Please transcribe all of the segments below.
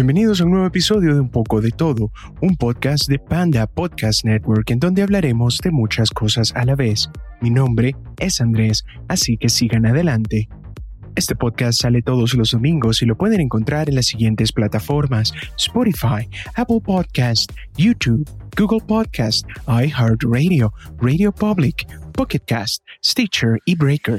Bienvenidos a un nuevo episodio de Un poco de todo, un podcast de Panda Podcast Network en donde hablaremos de muchas cosas a la vez. Mi nombre es Andrés, así que sigan adelante. Este podcast sale todos los domingos y lo pueden encontrar en las siguientes plataformas: Spotify, Apple Podcast, YouTube, Google Podcast, iHeartRadio, Radio Public, Pocket Cast, Stitcher y Breaker.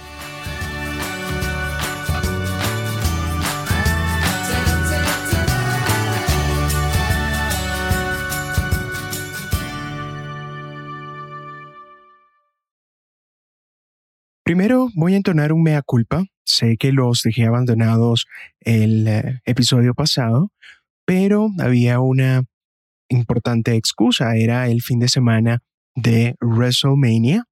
Primero voy a entonar un mea culpa. Sé que los dejé abandonados el eh, episodio pasado, pero había una importante excusa. Era el fin de semana de WrestleMania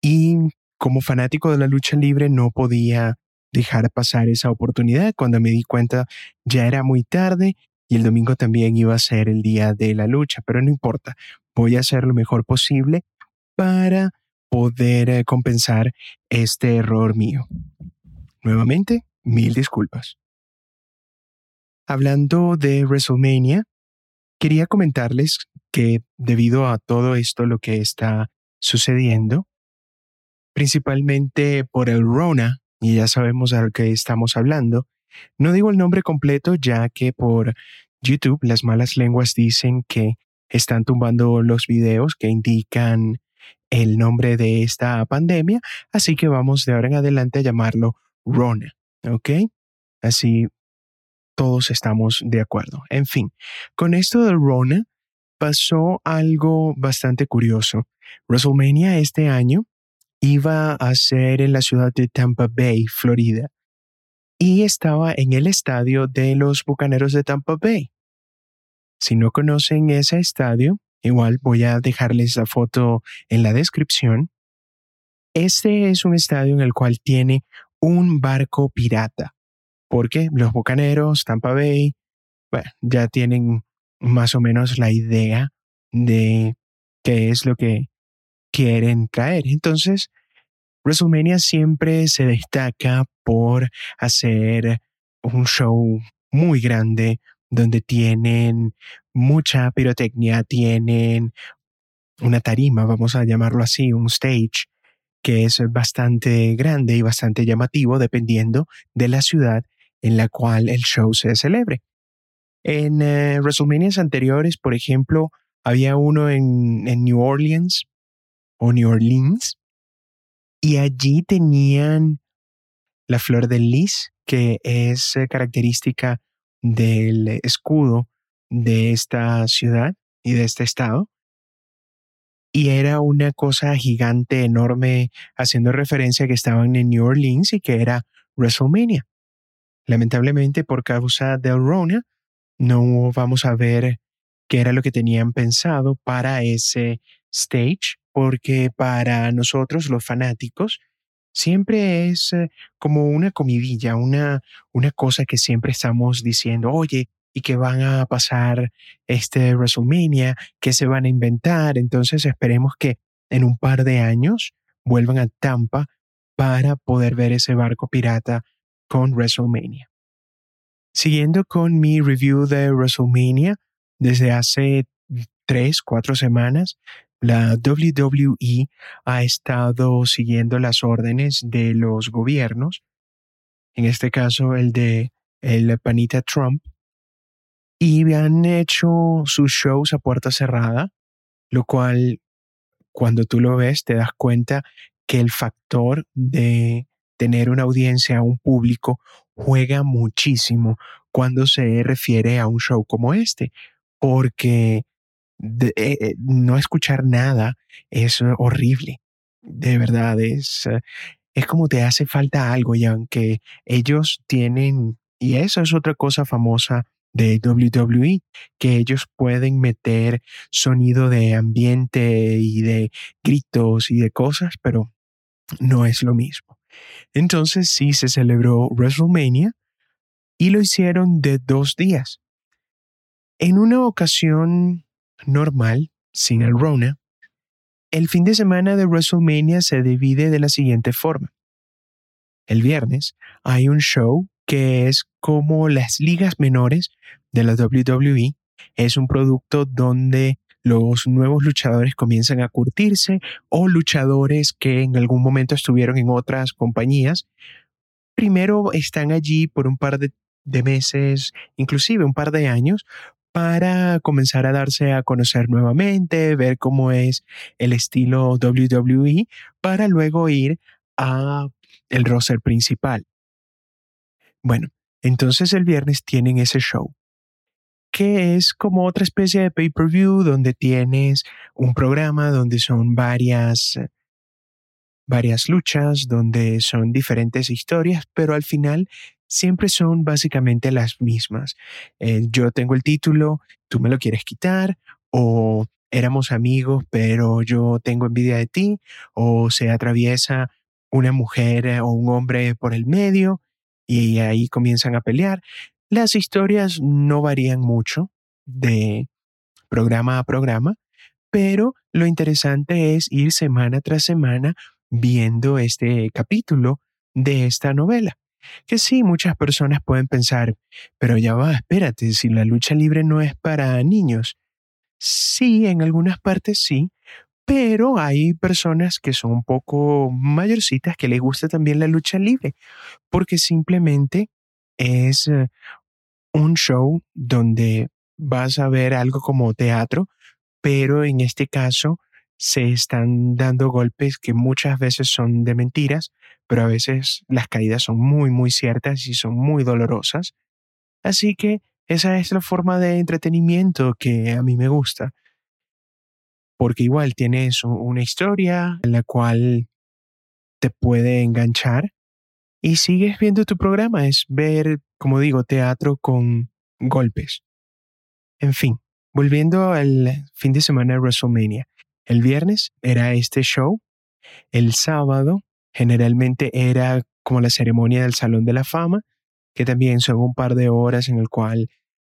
y como fanático de la lucha libre no podía dejar pasar esa oportunidad. Cuando me di cuenta ya era muy tarde y el domingo también iba a ser el día de la lucha, pero no importa, voy a hacer lo mejor posible para poder eh, compensar este error mío. Nuevamente, mil disculpas. Hablando de WrestleMania, quería comentarles que debido a todo esto lo que está sucediendo, principalmente por el Rona, y ya sabemos a lo que estamos hablando, no digo el nombre completo ya que por YouTube las malas lenguas dicen que están tumbando los videos que indican el nombre de esta pandemia, así que vamos de ahora en adelante a llamarlo Rona, ¿ok? Así todos estamos de acuerdo. En fin, con esto del Rona pasó algo bastante curioso. WrestleMania este año iba a ser en la ciudad de Tampa Bay, Florida, y estaba en el estadio de los Bucaneros de Tampa Bay. Si no conocen ese estadio, Igual voy a dejarles la foto en la descripción. Este es un estadio en el cual tiene un barco pirata, porque los bucaneros, Tampa Bay, ya tienen más o menos la idea de qué es lo que quieren traer. Entonces, WrestleMania siempre se destaca por hacer un show muy grande, donde tienen mucha pirotecnia, tienen una tarima, vamos a llamarlo así, un stage, que es bastante grande y bastante llamativo dependiendo de la ciudad en la cual el show se celebre. En eh, WrestleMania anteriores, por ejemplo, había uno en, en New Orleans o New Orleans y allí tenían la flor de lis, que es eh, característica del escudo de esta ciudad y de este estado. Y era una cosa gigante, enorme, haciendo referencia a que estaban en New Orleans y que era WrestleMania. Lamentablemente, por causa del Rona, no vamos a ver qué era lo que tenían pensado para ese stage, porque para nosotros, los fanáticos, siempre es eh, como una comidilla, una, una cosa que siempre estamos diciendo, oye, y que van a pasar este WrestleMania, que se van a inventar. Entonces esperemos que en un par de años vuelvan a Tampa para poder ver ese barco pirata con WrestleMania. Siguiendo con mi review de WrestleMania, desde hace tres, cuatro semanas, la WWE ha estado siguiendo las órdenes de los gobiernos, en este caso el de el panita Trump, y han hecho sus shows a puerta cerrada, lo cual cuando tú lo ves te das cuenta que el factor de tener una audiencia, un público, juega muchísimo cuando se refiere a un show como este, porque eh, eh, no escuchar nada es horrible. De verdad, es, eh, es como te hace falta algo y aunque ellos tienen, y eso es otra cosa famosa de WWE, que ellos pueden meter sonido de ambiente y de gritos y de cosas, pero no es lo mismo. Entonces sí se celebró WrestleMania y lo hicieron de dos días. En una ocasión normal, sin el Rona, el fin de semana de WrestleMania se divide de la siguiente forma. El viernes hay un show que es como las ligas menores de la WWE. Es un producto donde los nuevos luchadores comienzan a curtirse o luchadores que en algún momento estuvieron en otras compañías. Primero están allí por un par de, meses, inclusive un par de años, para comenzar a darse a conocer nuevamente, ver cómo es el estilo WWE, para luego ir a el roster principal. Bueno, entonces el viernes tienen ese show que es como otra especie de pay-per-view donde tienes un programa donde son varias varias luchas, donde son diferentes historias, pero al final siempre son básicamente las mismas. Eh, yo tengo el título, tú me lo quieres quitar, o éramos amigos, pero yo tengo envidia de ti, o se atraviesa una mujer o un hombre por el medio y ahí comienzan a pelear. Las historias no varían mucho de programa a programa, pero lo interesante es ir semana tras semana viendo este capítulo de esta novela. Que sí, muchas personas pueden pensar, pero ya va, espérate, si la lucha libre no es para niños. Sí, en algunas partes sí, pero hay personas que son un poco mayorcitas que les gusta también la lucha libre, porque simplemente es eh, un show donde vas a ver algo como teatro, pero en este caso se están dando golpes que muchas veces son de mentiras, pero a veces las caídas son muy, muy ciertas y son muy dolorosas. Así que esa es la forma de entretenimiento que a mí me gusta, porque igual tienes una historia en la cual te puede enganchar y sigues viendo tu programa, es ver, como digo, teatro con golpes. En fin, volviendo al fin de semana de WrestleMania. El viernes era este show, el sábado generalmente era como la ceremonia del Salón de la Fama, que también son un par de horas en el cual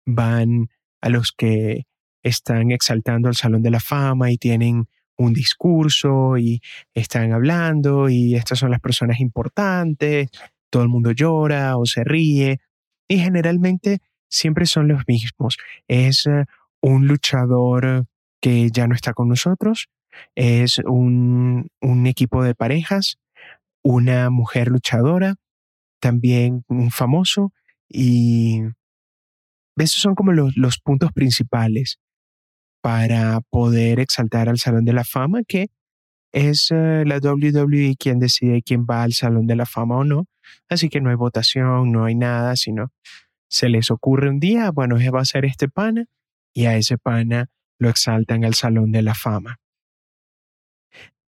van a los que están exaltando al Salón de la Fama y tienen un discurso y están hablando y estas son las personas importantes, todo el mundo llora o se ríe y generalmente siempre son los mismos. Es eh, un luchador que ya no está con nosotros, es un, equipo de parejas, una mujer luchadora, también un famoso y esos son como los, puntos principales para poder exaltar al Salón de la Fama, que es eh, la WWE quien decide quién va al Salón de la Fama o no. Así que no hay votación, no hay nada, sino se les ocurre un día, bueno, va a ser este pana, y a ese pana lo exaltan al Salón de la Fama.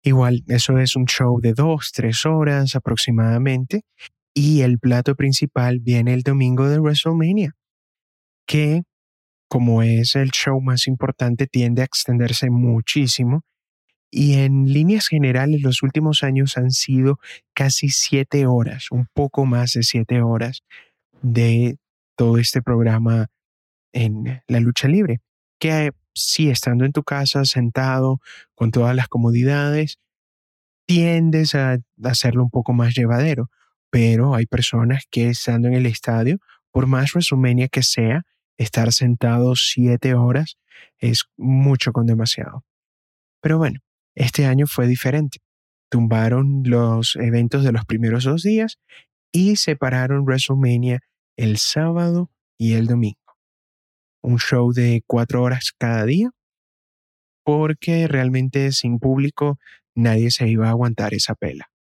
Igual, eso es un show de dos, tres horas aproximadamente, y el plato principal viene el domingo de WrestleMania, que como es el show más importante, tiende a extenderse muchísimo. Y en líneas generales, los últimos años han sido casi siete horas, un poco más de siete horas de todo este programa en la lucha libre. Que sí, estando en tu casa, sentado, con todas las comodidades, tiendes a hacerlo un poco más llevadero. Pero hay personas que estando en el estadio, por más resumenia que sea, estar sentado siete horas es mucho con demasiado. Pero bueno, este año fue diferente. Tumbaron los eventos de los primeros dos días y separaron WrestleMania el sábado y el domingo. Un show de cuatro horas cada día porque realmente sin público nadie se iba a aguantar esa pela.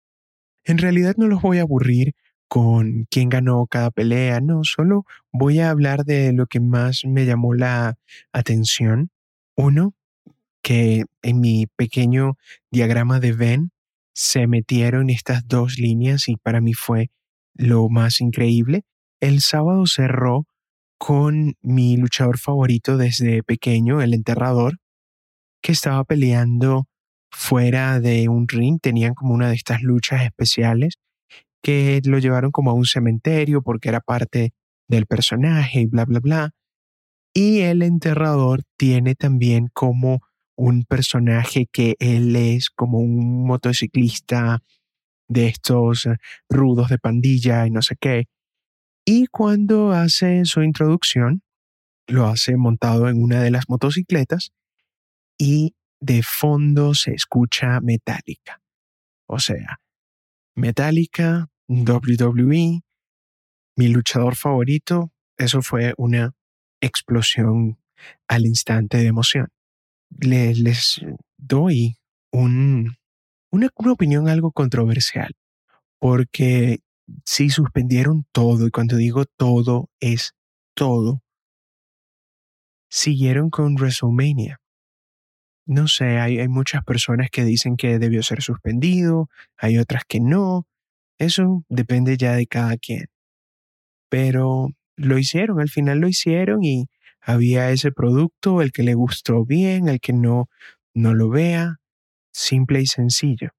En realidad no los voy a aburrir con quién ganó cada pelea, no, solo voy a hablar de lo que más me llamó la atención. Uno, que en mi pequeño diagrama de Venn se metieron estas dos líneas y para mí fue lo más increíble. El sábado cerró con mi luchador favorito desde pequeño, el enterrador, que estaba peleando fuera de un ring, tenían como una de estas luchas especiales que lo llevaron como a un cementerio porque era parte del personaje y bla, bla, bla. Y el enterrador tiene también como un personaje que él es como un motociclista de estos rudos de pandilla y no sé qué. Y cuando hace su introducción, lo hace montado en una de las motocicletas y de fondo se escucha Metallica. O sea, Metallica, WWE, mi luchador favorito, eso fue una explosión al instante de emoción. Les, doy un, una, una opinión algo controversial, porque si suspendieron todo, y cuando digo todo es todo, siguieron con WrestleMania. No sé, hay, hay, muchas personas que dicen que debió ser suspendido, hay otras que no. Eso depende ya de cada quien. Pero lo hicieron, al final lo hicieron y había ese producto, el que le gustó bien, el que no, no lo vea, simple y sencillo.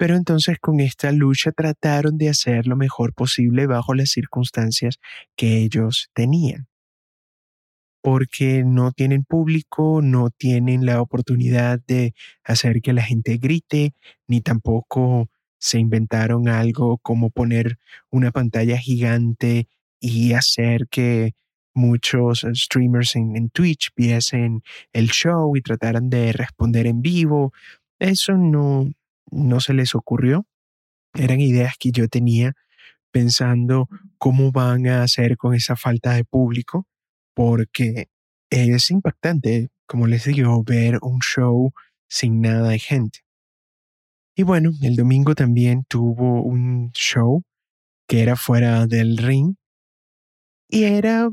Pero entonces con esta lucha trataron de hacer lo mejor posible bajo las circunstancias que ellos tenían. Porque no tienen público, no tienen la oportunidad de hacer que la gente grite, ni tampoco se inventaron algo como poner una pantalla gigante y hacer que muchos streamers en, en, Twitch viesen el show y trataran de responder en vivo. Eso no, no se les ocurrió. Eran ideas que yo tenía pensando cómo van a hacer con esa falta de público, porque es impactante, como les digo, ver un show sin nada de gente. Y bueno, el domingo también tuvo un show que era fuera del ring y era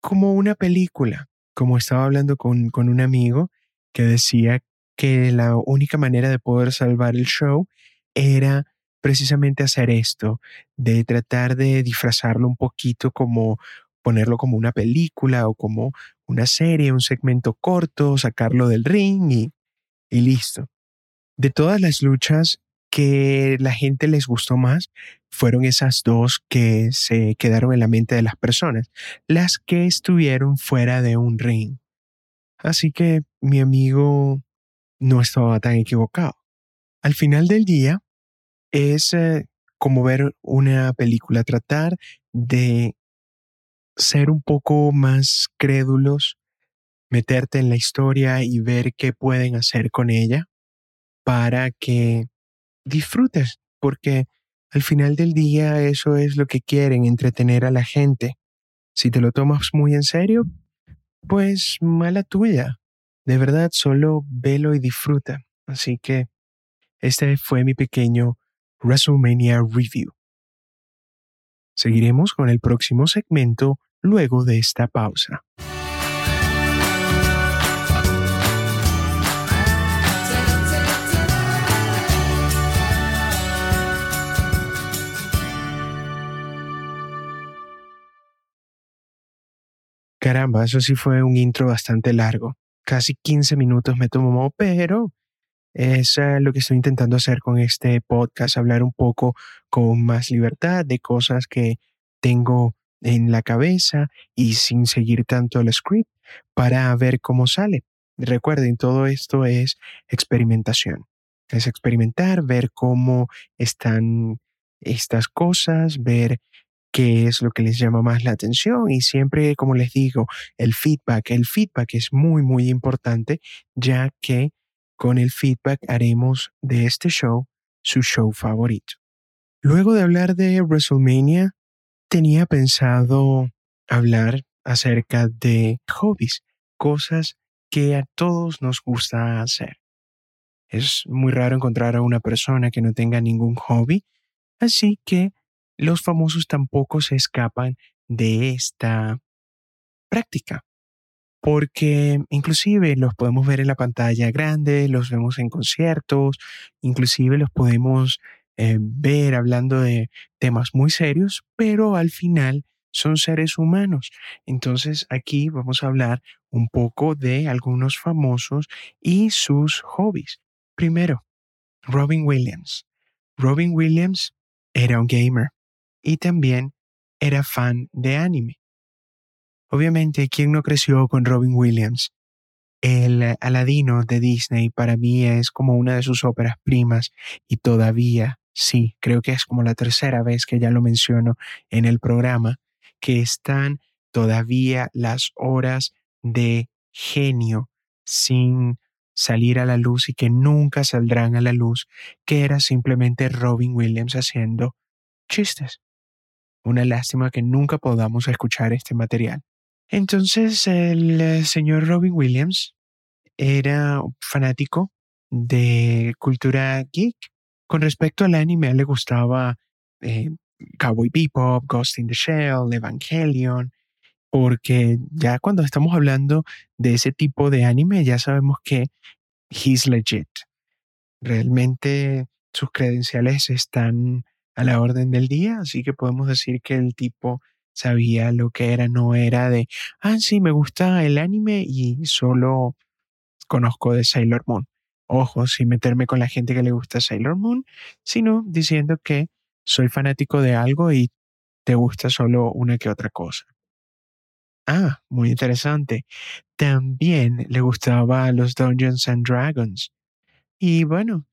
como una película, como estaba hablando con, con un amigo que decía que la única manera de poder salvar el show era precisamente hacer esto, de tratar de disfrazarlo un poquito como ponerlo como una película o como una serie, un segmento corto, sacarlo del ring y, y listo. De todas las luchas que la gente les gustó más fueron esas dos que se quedaron en la mente de las personas, las que estuvieron fuera de un ring. Así que mi amigo no estaba tan equivocado. Al final del día, es eh, como ver una película, tratar de ser un poco más crédulos, meterte en la historia y ver qué pueden hacer con ella para que disfrutes, porque al final del día eso es lo que quieren, entretener a la gente. Si te lo tomas muy en serio, pues mala tuya. De verdad, solo velo y disfruta. Así que este fue mi pequeño WrestleMania Review. Seguiremos con el próximo segmento luego de esta pausa. Caramba, eso sí fue un intro bastante largo casi 15 minutos me tomó, pero es eh, lo que estoy intentando hacer con este podcast, hablar un poco con más libertad de cosas que tengo en la cabeza y sin seguir tanto el script para ver cómo sale. Recuerden, todo esto es experimentación. Es experimentar, ver cómo están estas cosas, ver qué es lo que les llama más la atención y siempre, como les digo, el feedback. El feedback es muy, muy importante ya que con el feedback haremos de este show su show favorito. Luego de hablar de WrestleMania, tenía pensado hablar acerca de hobbies, cosas que a todos nos gusta hacer. Es muy raro encontrar a una persona que no tenga ningún hobby, así que los famosos tampoco se escapan de esta práctica, porque inclusive los podemos ver en la pantalla grande, los vemos en conciertos, inclusive los podemos eh, ver hablando de temas muy serios, pero al final son seres humanos. Entonces aquí vamos a hablar un poco de algunos famosos y sus hobbies. Primero, Robin Williams. Robin Williams era un gamer y también era fan de anime. Obviamente, ¿quién no creció con Robin Williams? El Aladino de Disney para mí es como una de sus óperas primas y todavía, sí, creo que es como la tercera vez que ya lo menciono en el programa, que están todavía las horas de genio sin salir a la luz y que nunca saldrán a la luz, que era simplemente Robin Williams haciendo chistes. Una lástima que nunca podamos escuchar este material. Entonces el eh, señor Robin Williams era fanático de cultura geek. Con respecto al anime, le gustaba eh, Cowboy Bebop, Ghost in the Shell, Evangelion, porque ya cuando estamos hablando de ese tipo de anime, ya sabemos que he's legit. Realmente sus credenciales están a la orden del día, así que podemos decir que el tipo sabía lo que era, no era de, ah, sí, me gusta el anime y solo conozco de Sailor Moon. Ojo, sin meterme con la gente que le gusta Sailor Moon, sino diciendo que soy fanático de algo y te gusta solo una que otra cosa. Ah, muy interesante. También le gustaba los Dungeons and Dragons. Y bueno,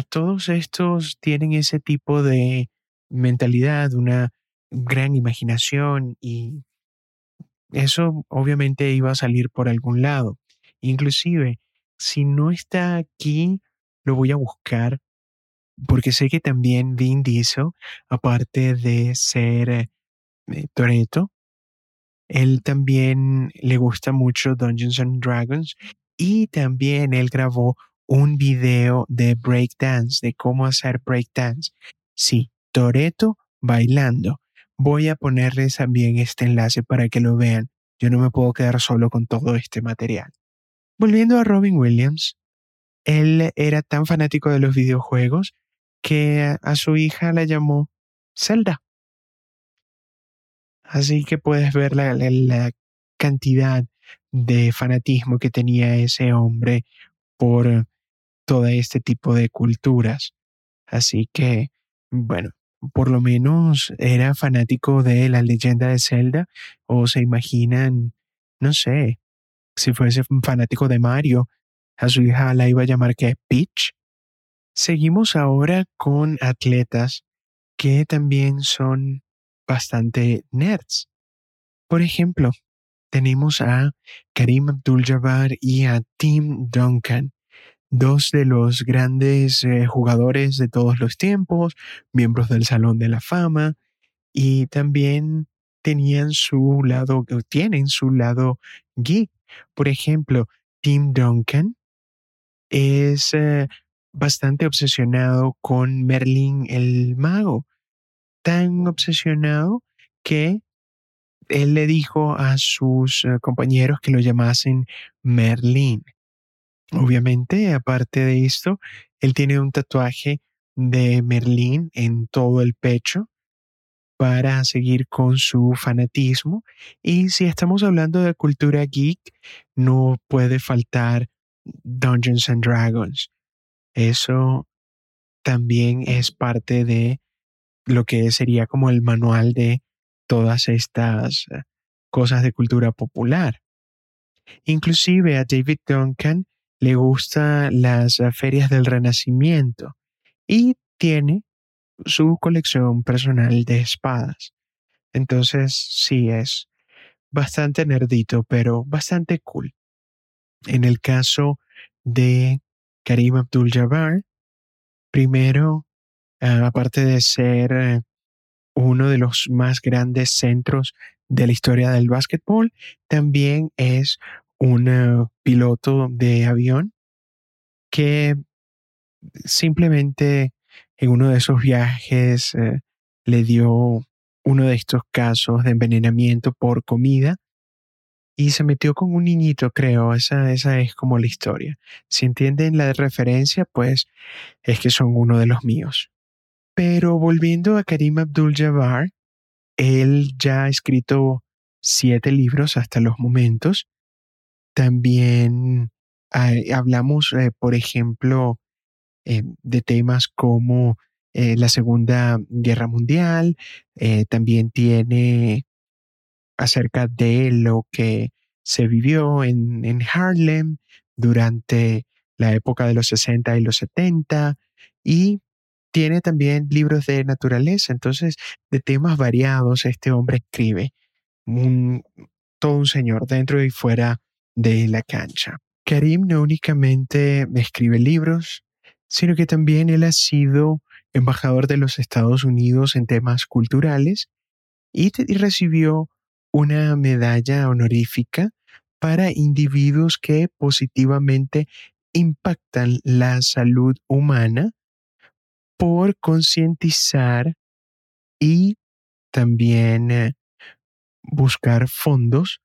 todos estos tienen ese tipo de mentalidad, una gran imaginación y eso obviamente iba a salir por algún lado. Inclusive, si no está aquí, lo voy a buscar porque sé que también Vin Diesel, aparte de ser eh, Toreto, él también le gusta mucho Dungeons and Dragons y también él grabó un video de breakdance, de cómo hacer breakdance. Sí, Toreto bailando. Voy a ponerles también este enlace para que lo vean. Yo no me puedo quedar solo con todo este material. Volviendo a Robin Williams, él era tan fanático de los videojuegos que a su hija la llamó Zelda. Así que puedes ver la, cantidad de fanatismo que tenía ese hombre por todo este tipo de culturas. Así que, bueno, por lo menos era fanático de la leyenda de Zelda o se imaginan, no sé, si fuese fanático de Mario, a su hija la iba a llamar que Peach. Seguimos ahora con atletas que también son bastante nerds. Por ejemplo, tenemos a Karim Abdul-Jabbar y a Tim Duncan, dos de los grandes eh, jugadores de todos los tiempos, miembros del Salón de la Fama, y también tenían su lado, tienen su lado geek. Por ejemplo, Tim Duncan es eh, bastante obsesionado con Merlin el mago tan obsesionado que él le dijo a sus eh, compañeros que lo llamasen Merlín. Obviamente, aparte de esto, él tiene un tatuaje de Merlín en todo el pecho para seguir con su fanatismo. Y si estamos hablando de cultura geek, no puede faltar Dungeons and Dragons. Eso también es parte de lo que sería como el manual de todas estas eh, cosas de cultura popular. Inclusive a David Duncan le gustan las eh, ferias del Renacimiento y tiene su colección personal de espadas. Entonces sí es bastante nerdito, pero bastante cool. En el caso de Karim Abdul-Jabbar, primero Ah, aparte de ser eh, uno de los más grandes centros de la historia del básquetbol, también es un eh, piloto de avión que simplemente en uno de esos viajes eh, le dio uno de estos casos de envenenamiento por comida y se metió con un niñito, creo. Esa, esa es como la historia. Si entienden la referencia, pues es que son uno de los míos. Pero volviendo a Karim Abdul-Jabbar, él ya ha escrito siete libros hasta los momentos. También hablamos, eh, por ejemplo, eh, de temas como eh, la Segunda Guerra Mundial, también tiene acerca de lo que se vivió en, en Harlem durante la época de los 60 y los 70 y tiene también libros de naturaleza, entonces de temas variados este hombre escribe, un, todo un señor dentro y fuera de la cancha. Karim no únicamente escribe libros, sino que también él ha sido embajador de los Estados Unidos en temas culturales y, y recibió una medalla honorífica para individuos que positivamente impactan la salud humana por concientizar y también eh, buscar fondos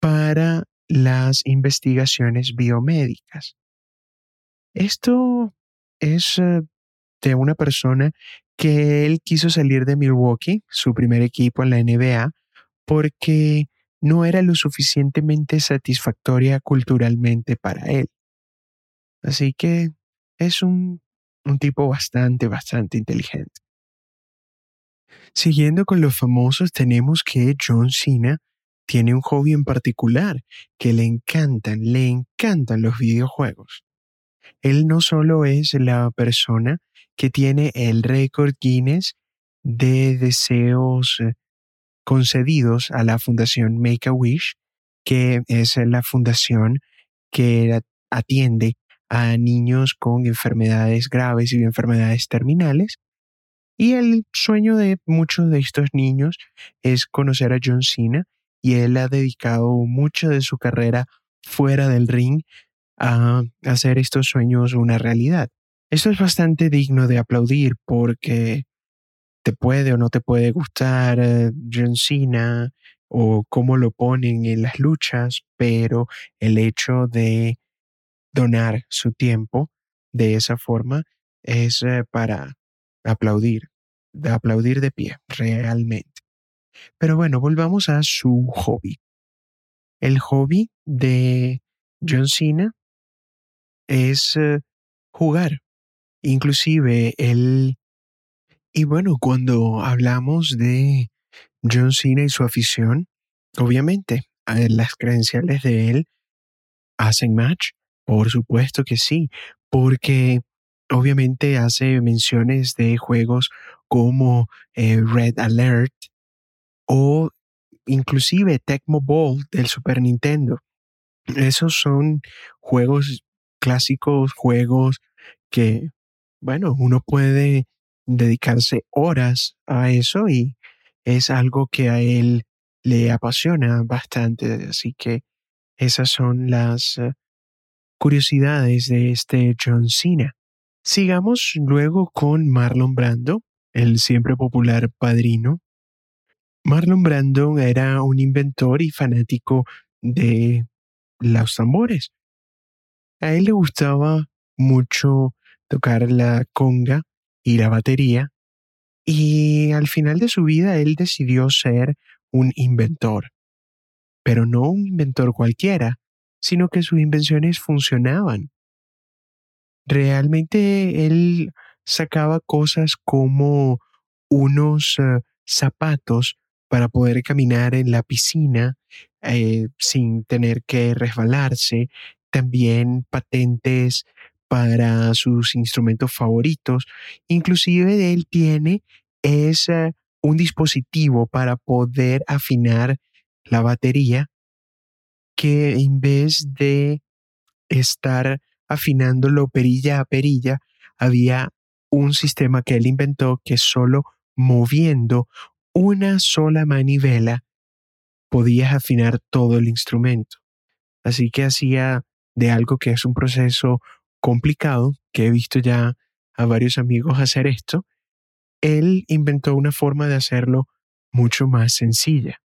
para las investigaciones biomédicas. Esto es eh, de una persona que él quiso salir de Milwaukee, su primer equipo en la NBA, porque no era lo suficientemente satisfactoria culturalmente para él. Así que es un, un tipo bastante, bastante inteligente. Siguiendo con los famosos, tenemos que John Cena tiene un hobby en particular que le encantan, le encantan los videojuegos. Él no solo es la persona que tiene el récord Guinness de deseos eh, concedidos a la Fundación Make a Wish, que es la fundación que atiende a niños con enfermedades graves y enfermedades terminales. Y el sueño de muchos de estos niños es conocer a John Cena y él ha dedicado mucho de su carrera fuera del ring a hacer estos sueños una realidad. Esto es bastante digno de aplaudir porque te puede o no te puede gustar eh, John Cena o cómo lo ponen en las luchas, pero el hecho de donar su tiempo de esa forma es eh, para aplaudir, de aplaudir de pie, realmente. Pero bueno, volvamos a su hobby. El hobby de John Cena es eh, jugar. Inclusive él... Y bueno, cuando hablamos de John Cena y su afición, obviamente las credenciales de él hacen match. Por supuesto que sí, porque obviamente hace menciones de juegos como eh, Red Alert o inclusive Tecmo Bowl del Super Nintendo. Esos son juegos clásicos, juegos que, bueno, uno puede dedicarse horas a eso y es algo que a él le apasiona bastante. Así que esas son las eh, curiosidades de este John Cena. Sigamos luego con Marlon Brando, el siempre popular padrino. Marlon Brando era un inventor y fanático de los tambores. A él le gustaba mucho tocar la conga y la batería y al final de su vida él decidió ser un inventor. Pero no un inventor cualquiera, sino que sus invenciones funcionaban. Realmente él sacaba cosas como unos eh, zapatos para poder caminar en la piscina eh, sin tener que resbalarse, también patentes para sus instrumentos favoritos. Inclusive él tiene es un dispositivo para poder afinar la batería que en vez de estar afinándolo perilla a perilla, había un sistema que él inventó que solo moviendo una sola manivela podías afinar todo el instrumento. Así que hacía de algo que es un proceso complicado, que he visto ya a varios amigos hacer esto, él inventó una forma de hacerlo mucho más sencilla.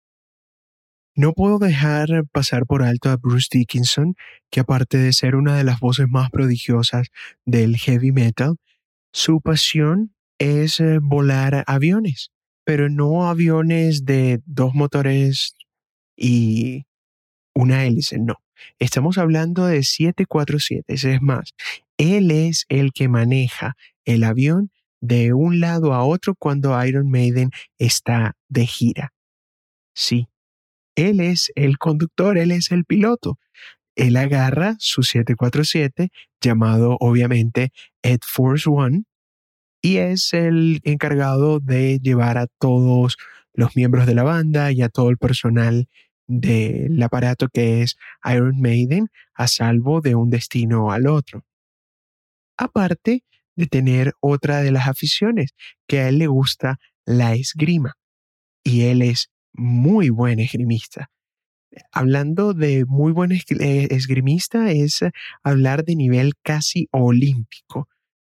No puedo dejar pasar por alto a Bruce Dickinson, que aparte de ser una de las voces más prodigiosas del heavy metal, su pasión es eh, volar aviones, pero no aviones de dos motores y una hélice, no. Estamos hablando de 747, es más, Él es el que maneja el avión de un lado a otro cuando Iron Maiden está de gira. Sí, él es el conductor, él es el piloto. Él agarra su 747, llamado obviamente Ed Force One, y es el encargado de llevar a todos los miembros de la banda y a todo el personal del aparato que es Iron Maiden a salvo de un destino al otro. Aparte de tener otra de las aficiones, que a él le gusta la esgrima. Y él es muy buen esgrimista. Hablando de muy buen eh, esgrimista es hablar de nivel casi olímpico.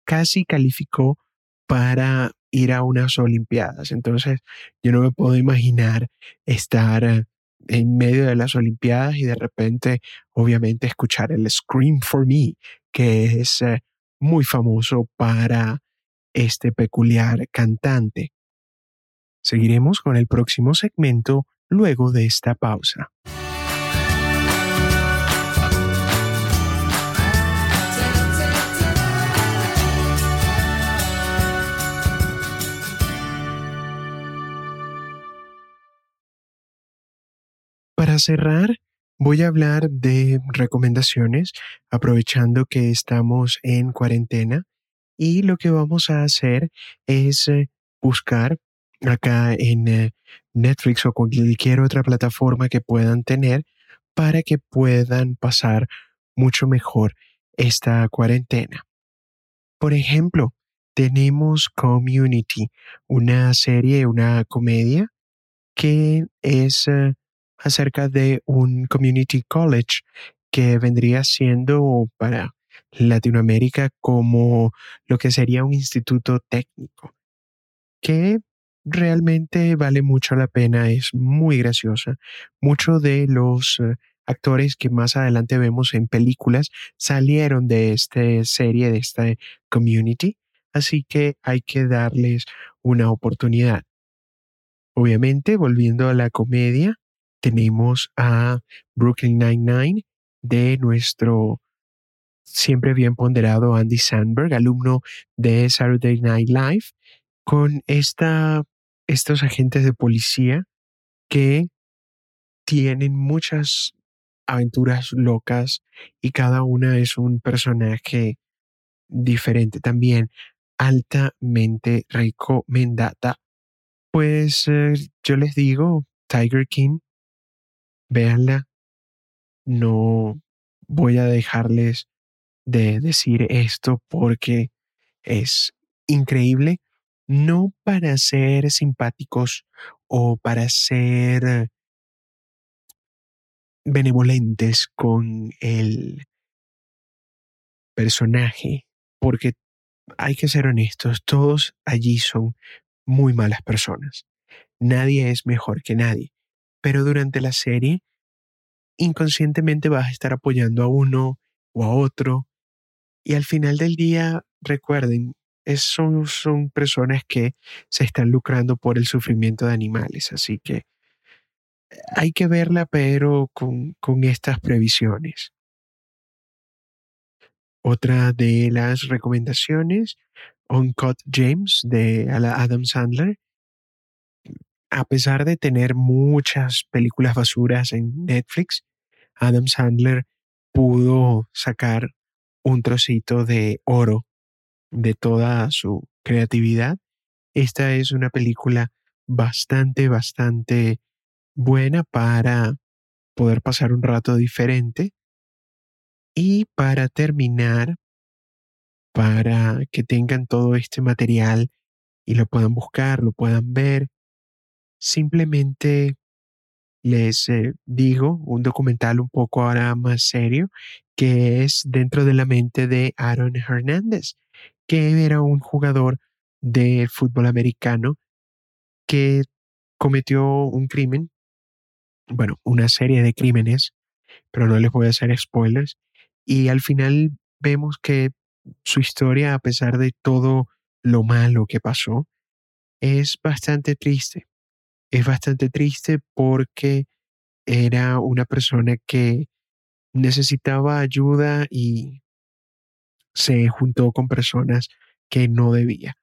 Casi calificó para ir a unas Olimpiadas. Entonces, yo no me puedo imaginar estar en medio de las Olimpiadas y de repente, obviamente, escuchar el Scream for Me, que es eh, muy famoso para este peculiar cantante. Seguiremos con el próximo segmento luego de esta pausa. Cerrar, voy a hablar de recomendaciones, aprovechando que estamos en cuarentena y lo que vamos a hacer es eh, buscar acá en eh, Netflix o cualquier otra plataforma que puedan tener para que puedan pasar mucho mejor esta cuarentena. Por ejemplo, tenemos Community, una serie, una comedia que es eh, acerca de un community college que vendría siendo para Latinoamérica como lo que sería un instituto técnico, que realmente vale mucho la pena, es muy graciosa. Muchos de los eh, actores que más adelante vemos en películas salieron de esta serie, de esta community, así que hay que darles una oportunidad. Obviamente, volviendo a la comedia, tenemos a Brooklyn Nine-Nine de nuestro siempre bien ponderado Andy Sandberg, alumno de Saturday Night Live, con esta, estos agentes de policía que tienen muchas aventuras locas y cada una es un personaje diferente también altamente recomendada. Pues yo les digo, Tiger King véanla. No voy a dejarles de decir esto porque es increíble, no para ser simpáticos o para ser benevolentes con el personaje, porque hay que ser honestos, todos allí son muy malas personas. Nadie es mejor que nadie pero durante la serie inconscientemente vas a estar apoyando a uno o a otro y al final del día recuerden, son, son personas que se están lucrando por el sufrimiento de animales, así que hay que verla pero con, con estas previsiones. Otra de las recomendaciones, Uncut James de Adam Sandler, a pesar de tener muchas películas basuras en Netflix, Adam Sandler pudo sacar un trocito de oro de toda su creatividad. Esta es una película bastante, bastante buena para poder pasar un rato diferente. Y para terminar, para que tengan todo este material y lo puedan buscar, lo puedan ver, simplemente les eh, digo un documental un poco ahora más serio que es dentro de la mente de Aaron Hernández, que era un jugador de fútbol americano que cometió un crimen, bueno, una serie de crímenes, pero no les voy a hacer spoilers, y al final vemos que su historia, a pesar de todo lo malo que pasó, es bastante triste es bastante triste porque era una persona que necesitaba ayuda y se juntó con personas que no debía.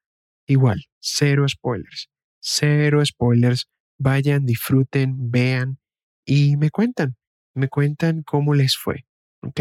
Igual, cero spoilers, cero spoilers. Vayan, disfruten, vean y me cuentan, me cuentan cómo les fue, ¿ok?